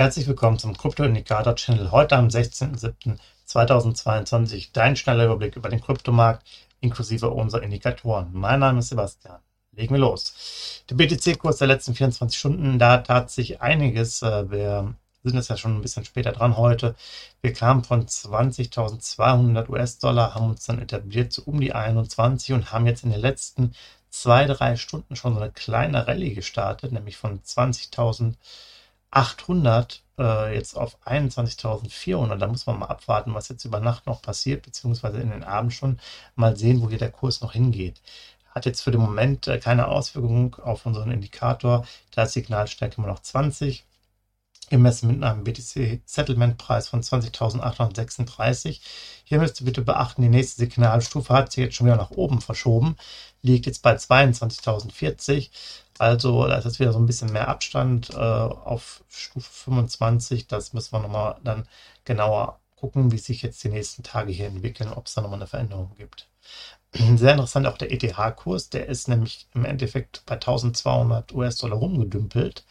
Herzlich willkommen zum Krypto-Indikator-Channel heute am 16.07.2022. Dein schneller Überblick über den Kryptomarkt inklusive unserer Indikatoren. Mein Name ist Sebastian. Legen wir los. Der BTC-Kurs der letzten 24 Stunden, da tat sich einiges. Äh, wir sind jetzt ja schon ein bisschen später dran heute. Wir kamen von 20.200 US-Dollar, haben uns dann etabliert zu um die 21 und haben jetzt in den letzten zwei, drei Stunden schon so eine kleine Rallye gestartet, nämlich von 20.000 800 äh, jetzt auf 21.400. Da muss man mal abwarten, was jetzt über Nacht noch passiert, beziehungsweise in den Abend schon mal sehen, wo hier der Kurs noch hingeht. Hat jetzt für den Moment äh, keine Auswirkung auf unseren Indikator. Da ist Signalstärke immer noch 20 gemessen mit einem BTC-Settlement-Preis von 20.836. Hier müsst ihr bitte beachten, die nächste Signalstufe hat sich jetzt schon wieder nach oben verschoben, liegt jetzt bei 22.040. Also da ist jetzt wieder so ein bisschen mehr Abstand äh, auf Stufe 25. Das müssen wir nochmal dann genauer gucken, wie sich jetzt die nächsten Tage hier entwickeln, ob es da nochmal eine Veränderung gibt. Sehr interessant auch der ETH-Kurs, der ist nämlich im Endeffekt bei 1200 US-Dollar rumgedümpelt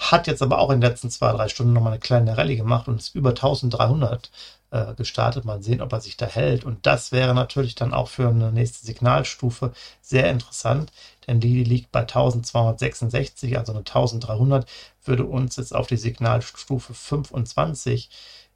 hat jetzt aber auch in den letzten zwei, drei Stunden nochmal eine kleine Rallye gemacht und ist über 1300 äh, gestartet. Mal sehen, ob er sich da hält. Und das wäre natürlich dann auch für eine nächste Signalstufe sehr interessant, denn die liegt bei 1266, also eine 1300, würde uns jetzt auf die Signalstufe 25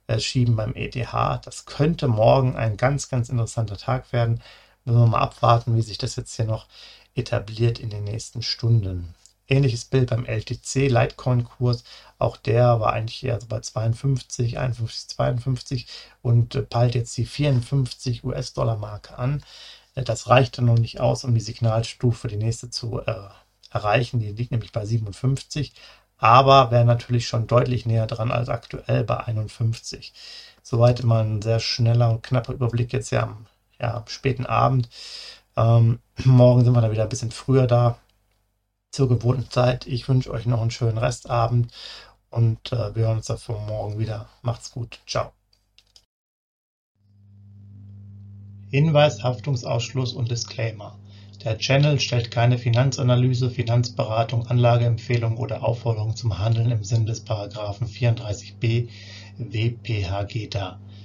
äh, schieben beim ETH. Das könnte morgen ein ganz, ganz interessanter Tag werden. Wenn wir mal abwarten, wie sich das jetzt hier noch etabliert in den nächsten Stunden. Ähnliches Bild beim LTC Litecoin-Kurs. Auch der war eigentlich eher so bei 52, 51, 52 und äh, peilt jetzt die 54 US-Dollar-Marke an. Äh, das reichte noch nicht aus, um die Signalstufe, die nächste zu äh, erreichen. Die liegt nämlich bei 57, aber wäre natürlich schon deutlich näher dran als aktuell bei 51. Soweit immer ein sehr schneller und knapper Überblick jetzt ja am, ja, späten Abend. Ähm, morgen sind wir da wieder ein bisschen früher da zur gewohnten Zeit. Ich wünsche euch noch einen schönen Restabend und äh, wir hören uns dafür morgen wieder. Macht's gut. Ciao. Hinweis, Haftungsausschluss und Disclaimer. Der Channel stellt keine Finanzanalyse, Finanzberatung, Anlageempfehlung oder Aufforderung zum Handeln im Sinne des Paragraphen 34b WPHG dar.